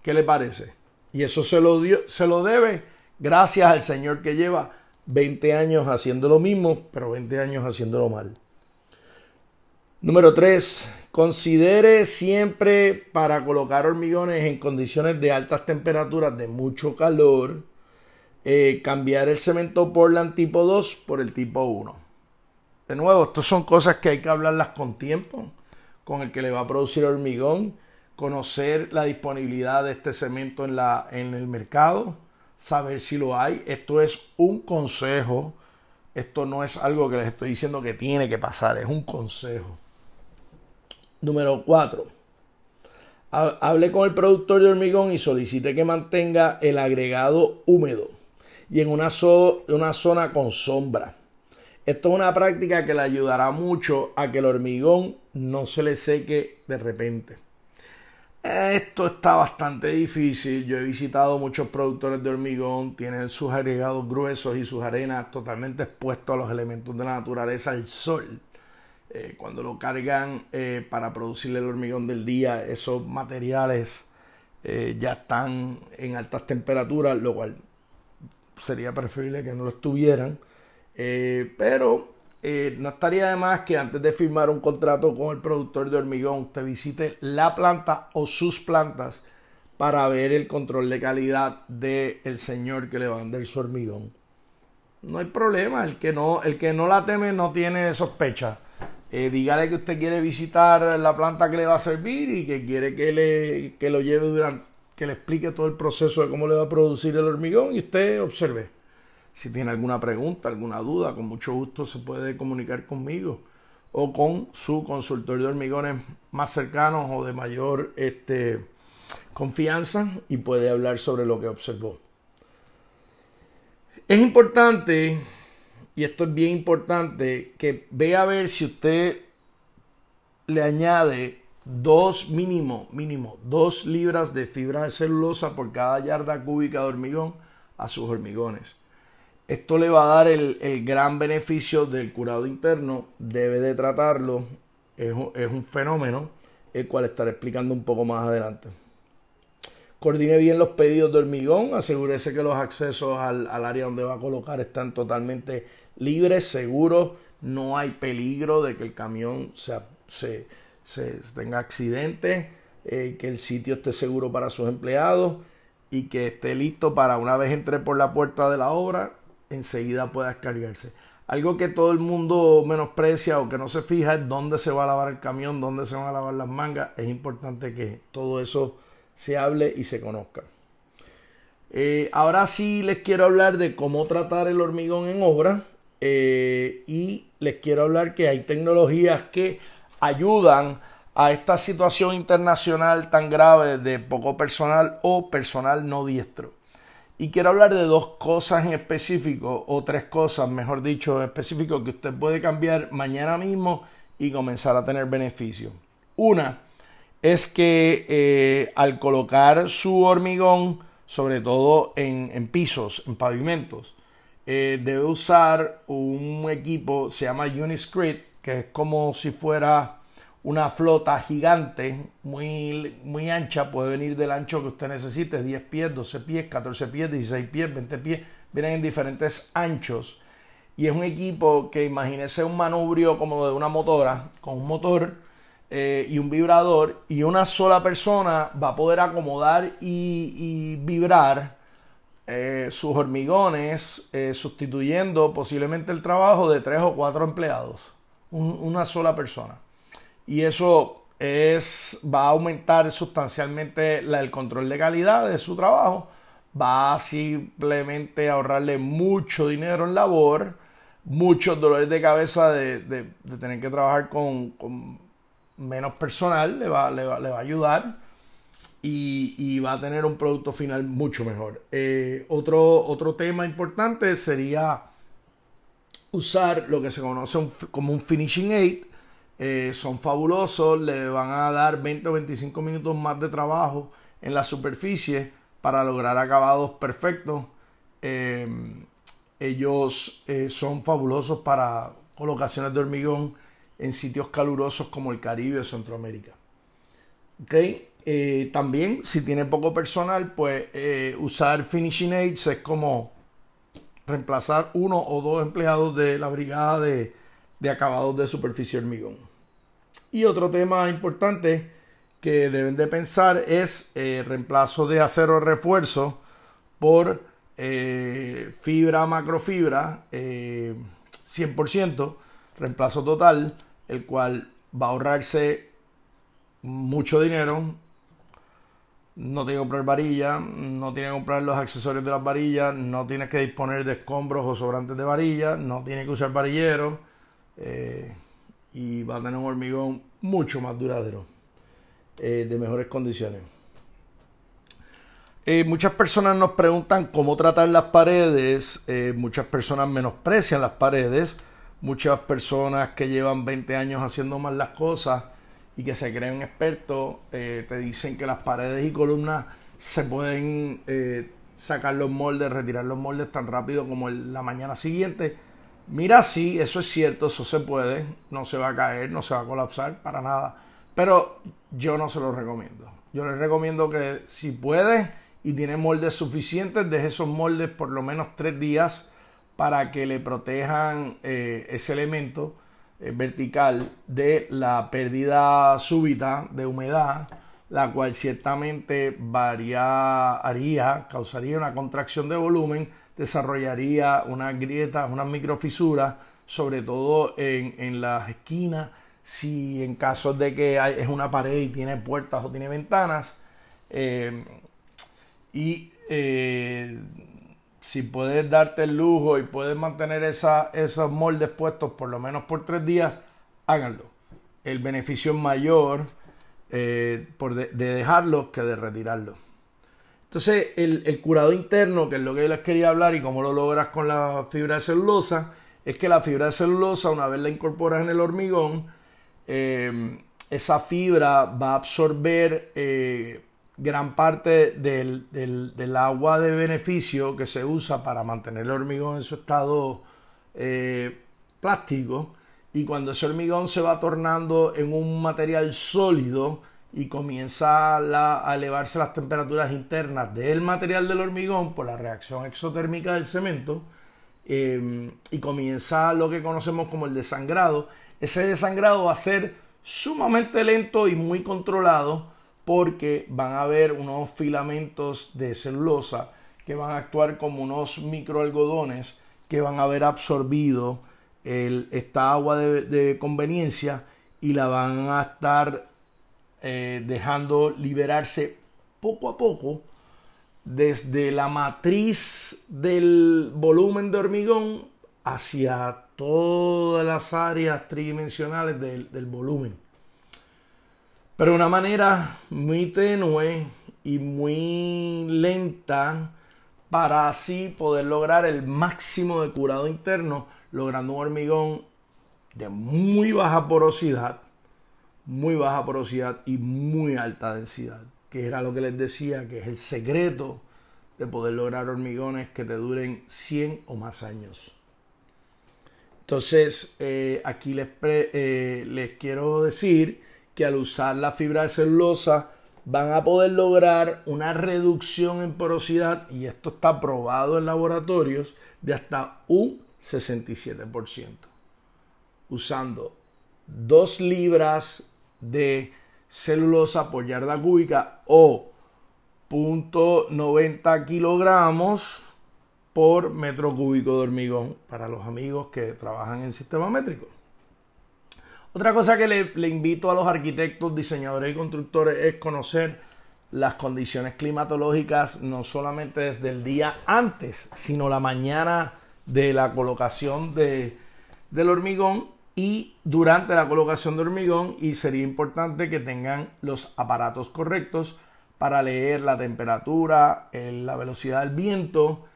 ¿Qué le parece? Y eso se lo, dio, se lo debe gracias al señor que lleva 20 años haciendo lo mismo, pero 20 años haciéndolo mal. Número 3. Considere siempre para colocar hormigones en condiciones de altas temperaturas, de mucho calor, eh, cambiar el cemento Portland tipo 2 por el tipo 1. De nuevo, estas son cosas que hay que hablarlas con tiempo, con el que le va a producir hormigón, conocer la disponibilidad de este cemento en, la, en el mercado, saber si lo hay. Esto es un consejo, esto no es algo que les estoy diciendo que tiene que pasar, es un consejo. Número 4. Hable con el productor de hormigón y solicite que mantenga el agregado húmedo y en una, una zona con sombra. Esto es una práctica que le ayudará mucho a que el hormigón no se le seque de repente. Esto está bastante difícil. Yo he visitado muchos productores de hormigón, tienen sus agregados gruesos y sus arenas totalmente expuestos a los elementos de la naturaleza, al sol. Eh, cuando lo cargan eh, para producir el hormigón del día, esos materiales eh, ya están en altas temperaturas, lo cual sería preferible que no lo estuvieran. Eh, pero eh, no estaría de más que antes de firmar un contrato con el productor de hormigón, usted visite la planta o sus plantas para ver el control de calidad del señor que le va a vender su hormigón. No hay problema, el que no, el que no la teme no tiene sospecha. Eh, dígale que usted quiere visitar la planta que le va a servir y que quiere que, le, que lo lleve durante, que le explique todo el proceso de cómo le va a producir el hormigón y usted observe. Si tiene alguna pregunta, alguna duda, con mucho gusto se puede comunicar conmigo o con su consultor de hormigones más cercanos o de mayor este, confianza y puede hablar sobre lo que observó. Es importante, y esto es bien importante, que vea a ver si usted le añade dos mínimo, mínimo, dos libras de fibra de celulosa por cada yarda cúbica de hormigón a sus hormigones. Esto le va a dar el, gran beneficio del curado interno, debe de tratarlo, es, un fenómeno. el cual estaré explicando un poco más adelante. Coordine bien los pedidos de hormigón, asegúrese que los accesos al, área donde va a colocar están totalmente libres, seguros, no hay peligro de que el camión se, tenga accidentes, eh, que el sitio esté seguro para sus empleados y que esté listo para una vez entre por la puerta de la obra, enseguida pueda descargarse. Algo que todo el mundo menosprecia o que no se fija es dónde se va a lavar el camión, dónde se van a lavar las mangas. Es importante que todo eso se hable y se conozca. Eh, ahora sí les quiero hablar de cómo tratar el hormigón en obra eh, y les quiero hablar que hay tecnologías que ayudan a esta situación internacional tan grave de poco personal o personal no diestro. Y quiero hablar de dos cosas en específico, o tres cosas, mejor dicho, en específico, que usted puede cambiar mañana mismo y comenzar a tener beneficio. Una, es que eh, al colocar su hormigón, sobre todo en, pisos, en pavimentos, eh, debe usar un equipo, se llama Uniscrit, que es como si fuera una flota gigante, muy, muy ancha, puede venir del ancho que usted necesite, 10 pies, 12 pies, 14 pies, 16 pies, 20 pies, vienen en diferentes anchos. Y es un equipo que imagínese un manubrio como de una motora, con un motor eh, y un vibrador y una sola persona va a poder acomodar y, vibrar eh, sus hormigones eh, sustituyendo posiblemente el trabajo de tres o cuatro empleados, una sola persona. Y eso es, va a aumentar sustancialmente el control de calidad de su trabajo, va a simplemente ahorrarle mucho dinero en labor, muchos dolores de cabeza de, tener que trabajar con menos personal, le va, le va, a ayudar y, va a tener un producto final mucho mejor. Eh, otro, otro tema importante sería usar lo que se conoce como un finishing aid. Eh, son fabulosos, le van a dar 20 o 25 minutos más de trabajo en la superficie para lograr acabados perfectos. Eh, ellos son fabulosos para colocaciones de hormigón en sitios calurosos como el Caribe o Centroamérica. ¿Okay? Eh, también, si tiene poco personal, pues eh, usar finishing aids es como reemplazar uno o dos empleados de la brigada de, acabados de superficie hormigón. Y otro tema importante que deben de pensar es eh, reemplazo de acero refuerzo por fibra macrofibra 100%, reemplazo total el cual va a ahorrarse mucho dinero. No tiene que comprar varilla, no tiene que comprar los accesorios de las varillas, no tiene que disponer de escombros o sobrantes de varilla, no tiene que usar varilleros eh, y va a tener un hormigón mucho más duradero, eh, de mejores condiciones. Eh, muchas personas nos preguntan cómo tratar las paredes, muchas personas menosprecian las paredes muchas personas que llevan 20 años haciendo mal las cosas y que se creen expertos, eh, te dicen que las paredes y columnas se pueden eh, sacar los moldes, retirar los moldes tan rápido como la mañana siguiente. Mira, sí, eso es cierto, eso se puede, no se va a caer, no se va a colapsar para nada, pero yo no se lo recomiendo. Yo les recomiendo que si puedes y tiene moldes suficientes, deje esos moldes por lo menos tres días para que le protejan eh, ese elemento vertical de la pérdida súbita de humedad, la cual ciertamente haría, causaría una contracción de volumen, desarrollaría unas grietas, unas microfisuras, sobre todo en, las esquinas, si en caso de que es una pared y tiene puertas o tiene ventanas. Eh, y si puedes darte el lujo y puedes mantener esos moldes puestos por lo menos por tres días, háganlo. El beneficio es mayor eh, por de, dejarlo que de retirarlo. Entonces, el, curado interno, que es lo que yo les quería hablar y cómo lo logras con la fibra de celulosa, es que la fibra de celulosa, una vez la incorporas en el hormigón, eh, esa fibra va a absorber eh, gran parte del, agua de beneficio que se usa para mantener el hormigón en su estado eh, plástico y cuando ese hormigón se va tornando en un material sólido y comienza a elevarse las temperaturas internas del material del hormigón por la reacción exotérmica del cemento em, y comienza lo que conocemos como el desangrado, ese desangrado va a ser sumamente lento y muy controlado porque van a haber unos filamentos de celulosa que van a actuar como unos microalgodones que van a haber absorbido esta agua de, conveniencia y la van a estar eh, dejando liberarse poco a poco desde la matriz del volumen de hormigón hacia todas las áreas tridimensionales del volumen. Pero de una manera muy tenue y muy lenta para así poder lograr el máximo de curado interno logrando un hormigón de muy baja porosidad, muy baja porosidad y muy alta densidad, que era lo que les decía, que es el secreto de poder lograr hormigones que te duren 100 o más años. Entonces, eh, aquí les, eh, les quiero decir que al usar la fibra de celulosa van a poder lograr una reducción en porosidad, y esto está probado en laboratorios, de hasta un 67%, usando 2 libras de celulosa por yarda cúbica o 0.90 kilogramos por metro cúbico de hormigón para los amigos que trabajan en sistema métrico. Otra cosa que le, invito a los arquitectos, diseñadores y constructores es conocer las condiciones climatológicas no solamente desde el día antes, sino la mañana de la colocación de, del hormigón y durante la colocación de hormigón y sería importante que tengan los aparatos correctos para leer la temperatura, la velocidad del viento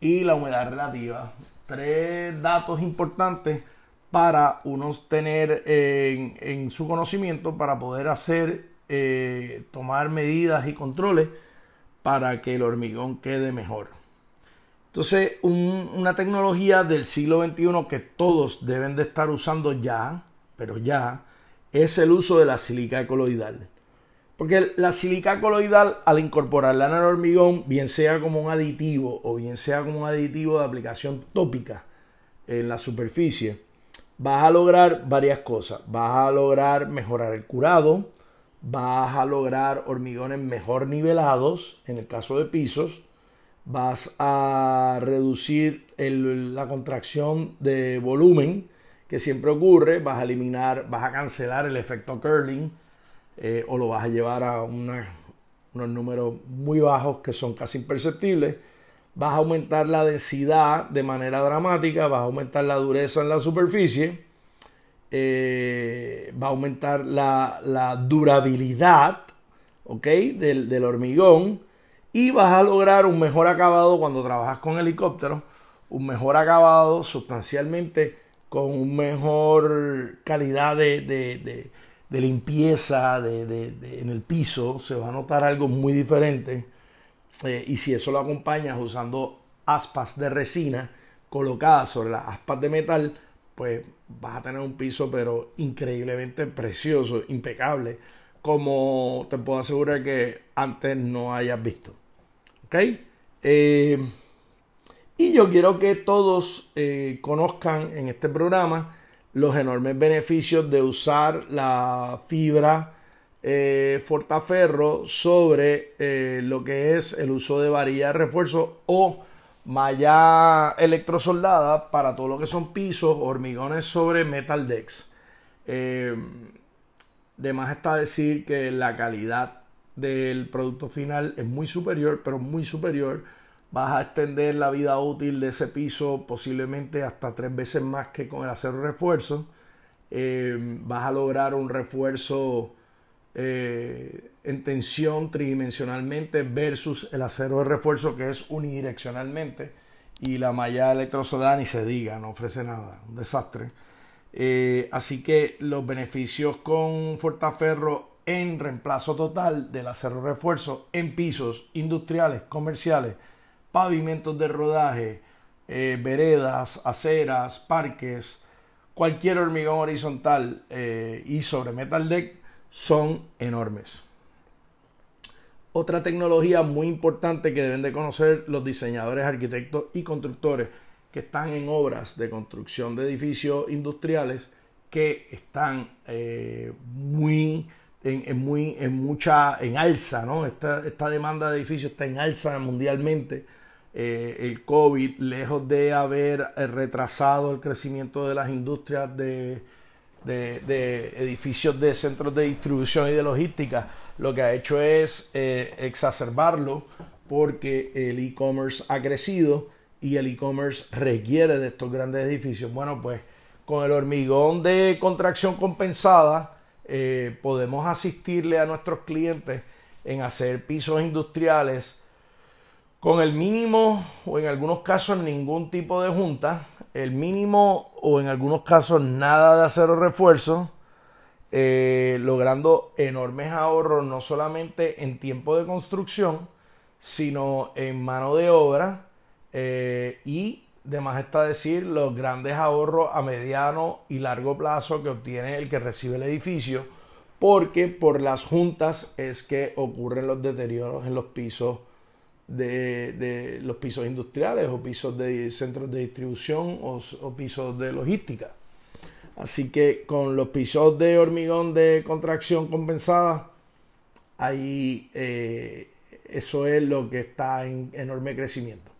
y la humedad relativa. Tres datos importantes para unos tener en, su conocimiento para poder hacer, eh, tomar medidas y controles para que el hormigón quede mejor. Entonces, una tecnología del siglo XXI que todos deben de estar usando ya, pero ya, es el uso de la silica coloidal. Porque la silica coloidal, al incorporarla en el hormigón, bien sea como un aditivo o bien sea como un aditivo de aplicación tópica en la superficie, vas a lograr varias cosas. Vas a lograr mejorar el curado, vas a lograr hormigones mejor nivelados, en el caso de pisos, vas a reducir la contracción de volumen que siempre ocurre, vas a eliminar, vas a cancelar el efecto curling eh, o lo vas a llevar a unos números muy bajos que son casi imperceptibles, vas a aumentar la densidad de manera dramática, vas a aumentar la dureza en la superficie, eh, va a aumentar la, durabilidad del, del hormigón, y vas a lograr un mejor acabado cuando trabajas con helicópteros, un mejor acabado sustancialmente con un mejor calidad de, limpieza en el piso, se va a notar algo muy diferente. Eh, y si eso lo acompañas usando aspas de resina colocadas sobre las aspas de metal, pues vas a tener un piso pero increíblemente precioso, impecable como te puedo asegurar que antes no hayas visto. ¿Ok? Eh, y yo quiero que todos eh, conozcan en este programa los enormes beneficios de usar la fibra eh, Fortaferro sobre lo que es el uso de varilla de refuerzo o malla electrosoldada para todo lo que son pisos, hormigones sobre metal decks. De más está decir que la calidad del producto final es muy superior, pero muy superior. Vas a extender la vida útil de ese piso posiblemente hasta tres veces más que con el acero refuerzo. Eh, vas a lograr un refuerzo eh, en tensión tridimensionalmente versus el acero de refuerzo que es unidireccionalmente. Y la malla electrosodada ni se diga, no ofrece nada, un desastre. Eh, así que los beneficios con Fortaferro en reemplazo total del acero refuerzo en pisos industriales, comerciales, pavimentos de rodaje, eh, veredas, aceras, parques, cualquier hormigón horizontal eh, y sobre metal deck son enormes. Otra tecnología muy importante que deben de conocer los diseñadores, arquitectos y constructores que están en obras de construcción de edificios industriales que están eh, muy en, muy en mucha en alza, ¿no? Esta, esta demanda de edificios está en alza mundialmente eh, el COVID, lejos de haber eh, retrasado el crecimiento de las industrias de, edificios de centros de distribución y de logística, lo que ha hecho es eh, exacerbarlo porque el e-commerce ha crecido y el e-commerce requiere de estos grandes edificios. Bueno, pues con el hormigón de contracción compensada podemos asistirle a nuestros clientes en hacer pisos industriales con el mínimo o en algunos casos ningún tipo de junta, el mínimo o en algunos casos nada de acero refuerzo, eh, logrando enormes ahorros no solamente en tiempo de construcción, sino en mano de obra eh, y de más está decir los grandes ahorros a mediano y largo plazo que obtiene el que recibe el edificio, porque por las juntas es que ocurren los deterioros en los pisos de, los pisos industriales o pisos de centros de distribución o, pisos de logística. Así que con los pisos de hormigón de contracción compensada, ahí eh, eso es lo que está en enorme crecimiento.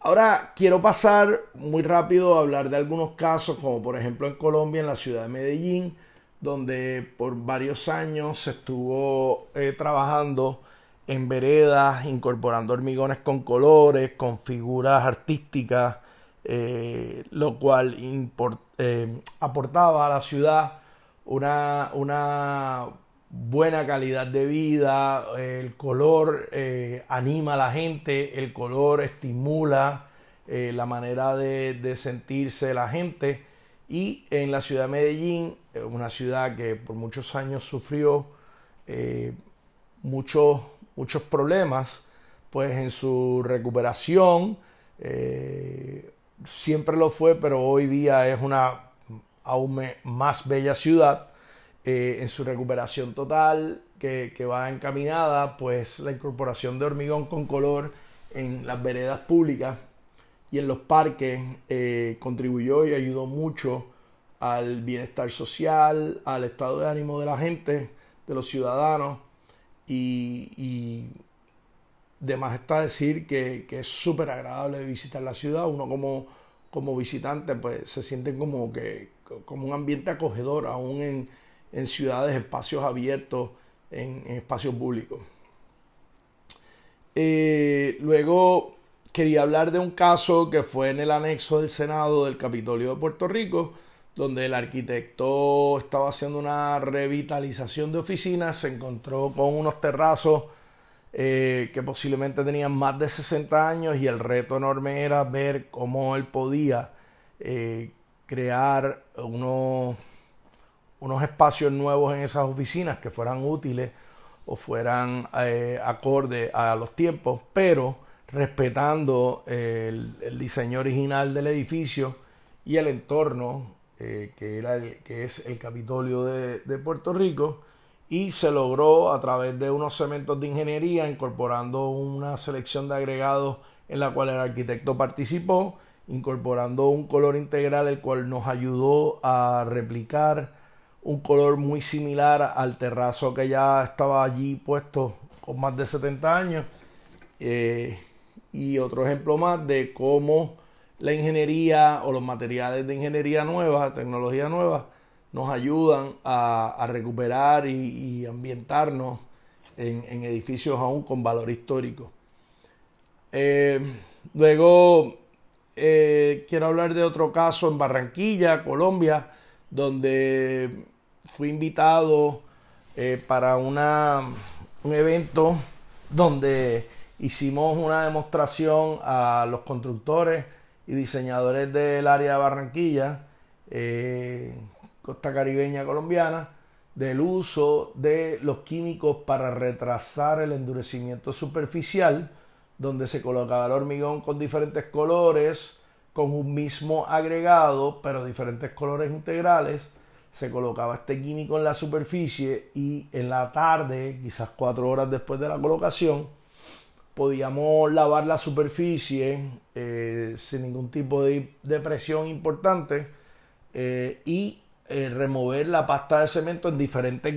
Ahora quiero pasar muy rápido a hablar de algunos casos, como por ejemplo en Colombia, en la ciudad de Medellín, donde por varios años se estuvo eh, trabajando en veredas, incorporando hormigones con colores, con figuras artísticas, eh, lo cual eh, aportaba a la ciudad una, una, buena calidad de vida, el color eh, anima a la gente, el color estimula la manera de, de, sentirse la gente. Y en la ciudad de Medellín, una ciudad que por muchos años sufrió muchos muchos problemas pues en su recuperación. Eh, siempre lo fue, pero hoy día es una aún más bella ciudad. Eh, en su recuperación total que, va encaminada pues la incorporación de hormigón con color en las veredas públicas y en los parques eh, contribuyó y ayudó mucho al bienestar social, al estado de ánimo de la gente, de los ciudadanos y, demás está decir que, es súper agradable visitar la ciudad. Uno como, como visitante pues se siente como que como un ambiente acogedor, aún en, ciudades, espacios abiertos, en, espacios públicos. Eh, luego quería hablar de un caso que fue en el anexo del Senado del Capitolio de Puerto Rico, donde el arquitecto estaba haciendo una revitalización de oficinas, se encontró con unos terrazos eh, que posiblemente tenían más de 60 años y el reto enorme era ver cómo él podía eh, crear unos, unos espacios nuevos en esas oficinas que fueran útiles o fueran eh, acorde a los tiempos, pero respetando el, el diseño original del edificio y el entorno eh, que, era que es el Capitolio de, Puerto Rico, y se logró a través de unos cementos de ingeniería, incorporando una selección de agregados en la cual el arquitecto participó, incorporando un color integral, el cual nos ayudó a replicar un color muy similar al terrazo que ya estaba allí puesto con más de 70 años. Eh, y otro ejemplo más de cómo la ingeniería o los materiales de ingeniería nueva, tecnología nueva, nos ayudan a, recuperar y, ambientarnos en, edificios aún con valor histórico. Eh, luego eh, quiero hablar de otro caso en Barranquilla, Colombia, donde fui invitado eh, para un evento donde hicimos una demostración a los constructores y diseñadores del área de Barranquilla, eh, costa caribeña colombiana, del uso de los químicos para retrasar el endurecimiento superficial, donde se colocaba el hormigón con diferentes colores, con un mismo agregado, pero diferentes colores integrales. Se colocaba este químico en la superficie y en la tarde, quizás cuatro horas después de la colocación, podíamos lavar la superficie eh, sin ningún tipo de, presión importante eh, y eh, remover la pasta de cemento en diferentes